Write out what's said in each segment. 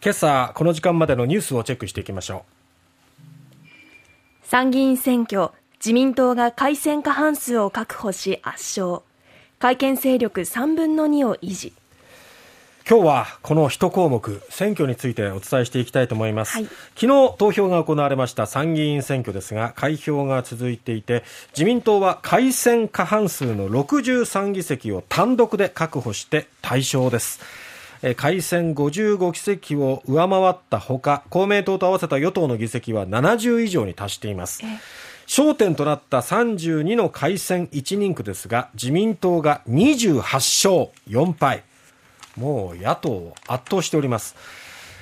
今朝この時間までのニュースをチェックしていきましょう。参議院選挙自民党が改選過半数を確保し圧勝。改憲勢力3分の2を維持。今日はこの一項目選挙についてお伝えしていきたいと思います、はい、昨日投票が行われました参議院選挙ですが開票が続いていて自民党は改選過半数の63議席を単独で確保して大勝です改選55議席を上回ったほか公明党と合わせた与党の議席は70以上に達しています。焦点となった32の改選1人区ですが自民党が28勝4敗。もう野党を圧倒しております。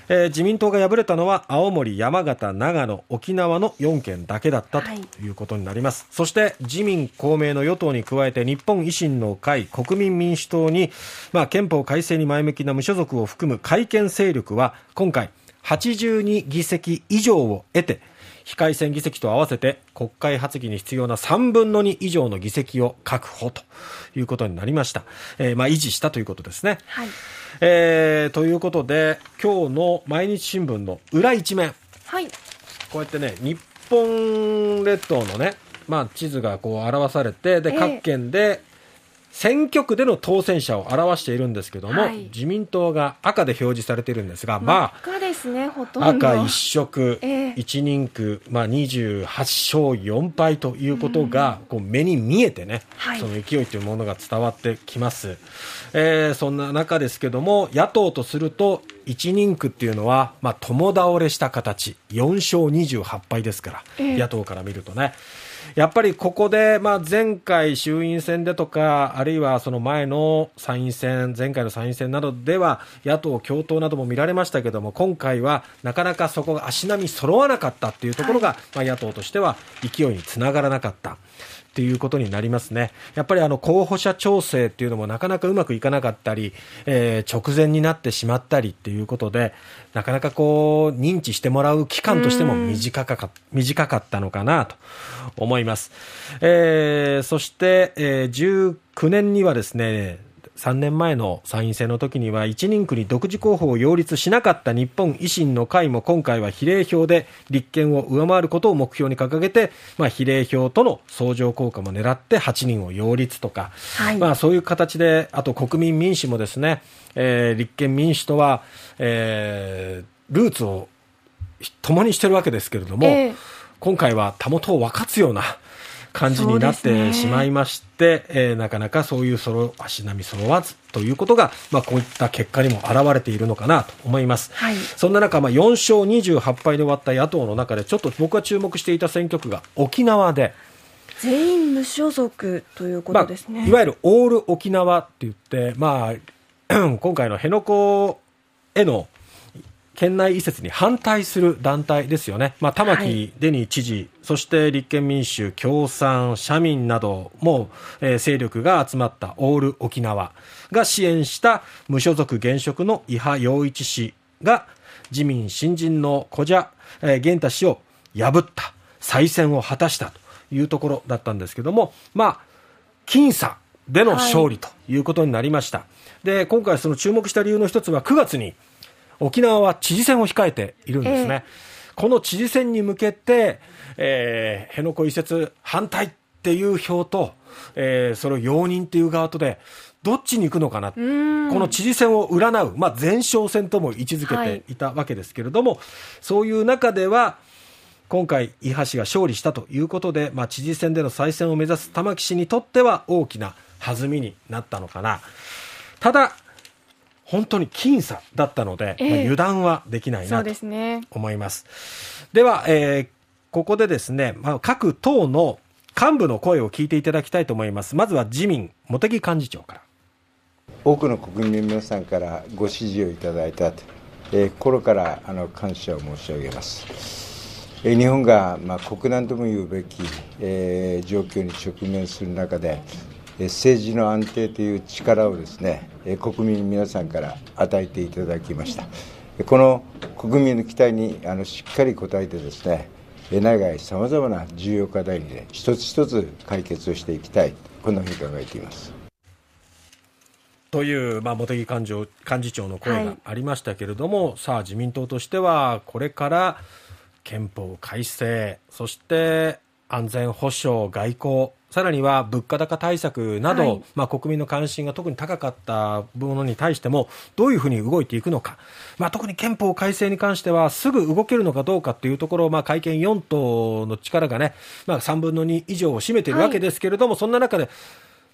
えー、自民党が敗れたのは青森、山形、長野、沖縄の4県だけだったということになります、はい、そして自民、公明の与党に加えて日本維新の会、国民民主党に、まあ、憲法改正に前向きな無所属を含む改憲勢力は今回82議席以上を得て非改選議席と合わせて国会発議に必要な3分の2以上の議席を確保ということになりました。えー、まあ維持したということですね。はい。えー、ということで、今日の毎日新聞の裏一面。はい。こうやってね、日本列島のね、まあ、地図がこう表されて、で、各県で選挙区での当選者を表しているんですけども、はい、自民党が赤で表示されているんですが、まあ、赤ですね、ほとんど。赤一色、えー、一人区、まあ、28勝4敗ということが、こう目に見えてね、はい、その勢いというものが伝わってきます。えー、そんな中ですけども、野党とすると、一人区っていうのは、まあ、共倒れした形、4勝28敗ですから、えー、野党から見るとね。やっぱりここで、まあ、前回衆院選でとか、あるいはその前の参院選、前回の参院選などでは、野党共闘なども見られましたけども、今回はなかなかそこが足並み揃わなかったっていうところが、まあ、野党としては勢いにつながらなかった。っていうことになりますね。やっぱりあの候補者調整っていうのもなかなかうまくいかなかったり、えー、直前になってしまったりっていうことで、なかなかこう、認知してもらう期間としても短かか短かったのかなと思います。えー、そして、えー、19年にはですね、3年前の参院選の時には1人区に独自候補を擁立しなかった日本維新の会も今回は比例票で立憲を上回ることを目標に掲げて、まあ、比例票との相乗効果も狙って8人を擁立とか、はい、まあ、そういう形であと国民民主もですね、えー、立憲民主とは、えー、ルーツを共にしてるわけですけれども、えー、今回はたもとを分かつような感じになってしまいまして、ねえー、なかなかそういうそろ足並み揃わずということが、まあ、こういった結果にも表れているのかなと思います、はい、そんな中、まあ、4勝28敗で終わった野党の中でちょっと僕が注目していた選挙区が沖縄で。全員無所属ということですね、まあ、いわゆるオール沖縄って言って、まあ、今回の辺野古への県内移設に反対する団体ですよね、まあ、玉城デニー知事、はい、そして立憲民主、共産、社民なども、えー、勢力が集まったオール沖縄が支援した無所属現職の伊波洋一氏が自民新人の小蛇、えー、源太氏を破った再選を果たしたというところだったんですけども、まあ、僅差での勝利ということになりました。はい、で今回その注目した理由の一つは9月に沖縄は知事選を控えているんですね。えー、この知事選に向けて、えー、辺野古移設反対っていう票と、えー、それを容認っていう側とで、どっちに行くのかな、この知事選を占う、まあ、前哨戦とも位置づけていたわけですけれども、はい、そういう中では、今回、伊波氏が勝利したということで、まあ、知事選での再選を目指す玉木氏にとっては大きな弾みになったのかな。ただ、本当に僅差だったので、えー、まあ、油断はできないなと思います。では、えー、ここでですね、まあ、各党の幹部の声を聞いていただきたいと思います。まずは自民、茂木幹事長から。多くの国民の皆さんからご支持をいただいたと、えー、心からあの感謝を申し上げます。えー、日本が、まあ、国難とも言うべき、えー、状況に直面する中で、政治の安定という力をですね国民皆さんから与えていただきました。この国民の期待にあのしっかり応えてですね内外さまざまな重要課題に、ね、一つ一つ解決をしていきたい。こんなふうに考えています。という、まあ、茂木幹事幹事長の声がありましたけれども、はい、さあ、自民党としては、これから憲法改正、そして安全保障、外交、さらには物価高対策など、はい、まあ、国民の関心が特に高かったものに対してもどういうふうに動いていくのか、まあ、特に憲法改正に関してはすぐ動けるのかどうかというところ、まあ、会見4党の力がね、まあ、3分の2以上を占めているわけですけれども、はい、そんな中で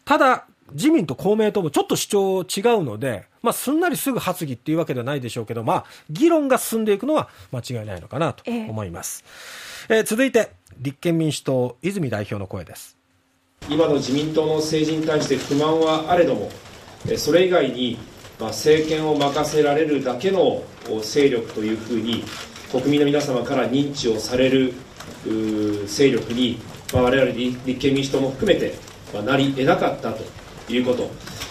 ただ、自民と公明党もちょっと主張違うので、まあ、すんなりすぐ発議っていうわけではないでしょうけど、まあ、議論が進んでいくのは間違いないのかなと思います。えー、えー、続いて、立憲民主党、泉代表の声です。今の自民党の政治に対して不満はあれども、それ以外に、政権を任せられるだけの勢力というふうに、国民の皆様から認知をされる勢力に、まあ、我々立憲民主党も含めて、なり得なかったということ、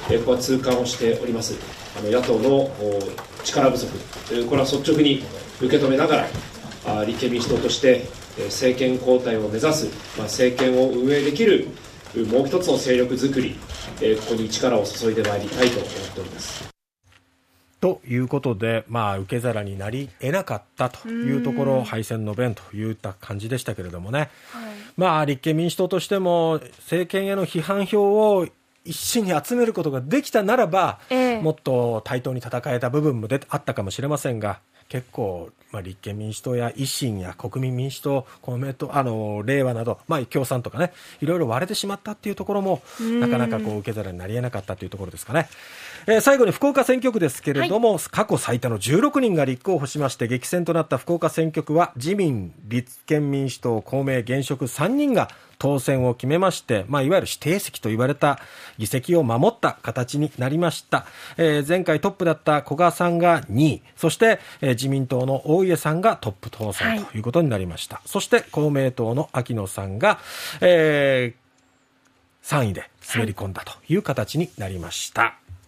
えここは痛感をしております。あの野党の力不足、これは率直に受け止めながら、立憲民主党として政権交代を目指す、政権を運営できるもう一つの勢力づくり、ここに力を注いでまいりたいと思っております。ということで、まあ、受け皿になり得なかったというところ、敗戦の弁といった感じでしたけれどもね、はい、まあ、立憲民主党としても、政権への批判票を一身に集めることができたならば、えー、もっと対等に戦えた部分もであったかもしれませんが、結構、まあ、立憲民主党や維新や国民民主党、公明党、あの、令和など、まあ、共産とかね、いろいろ割れてしまったっていうところも、なかなかこう、受け皿になり得なかったというところですかね。えー、最後に福岡選挙区ですけれども、はい、過去最多の16人が立候補しまして激戦となった福岡選挙区は自民、立憲民主党、公明、現職3人が当選を決めまして、まあ、いわゆる指定席と言われた議席を守った形になりました。えー、前回トップだった古賀さんが2位、そして、えー、自民党の大家さんがトップ当選ということになりました。はい、そして公明党の秋野さんが、えー、3位で滑り込んだという形になりました。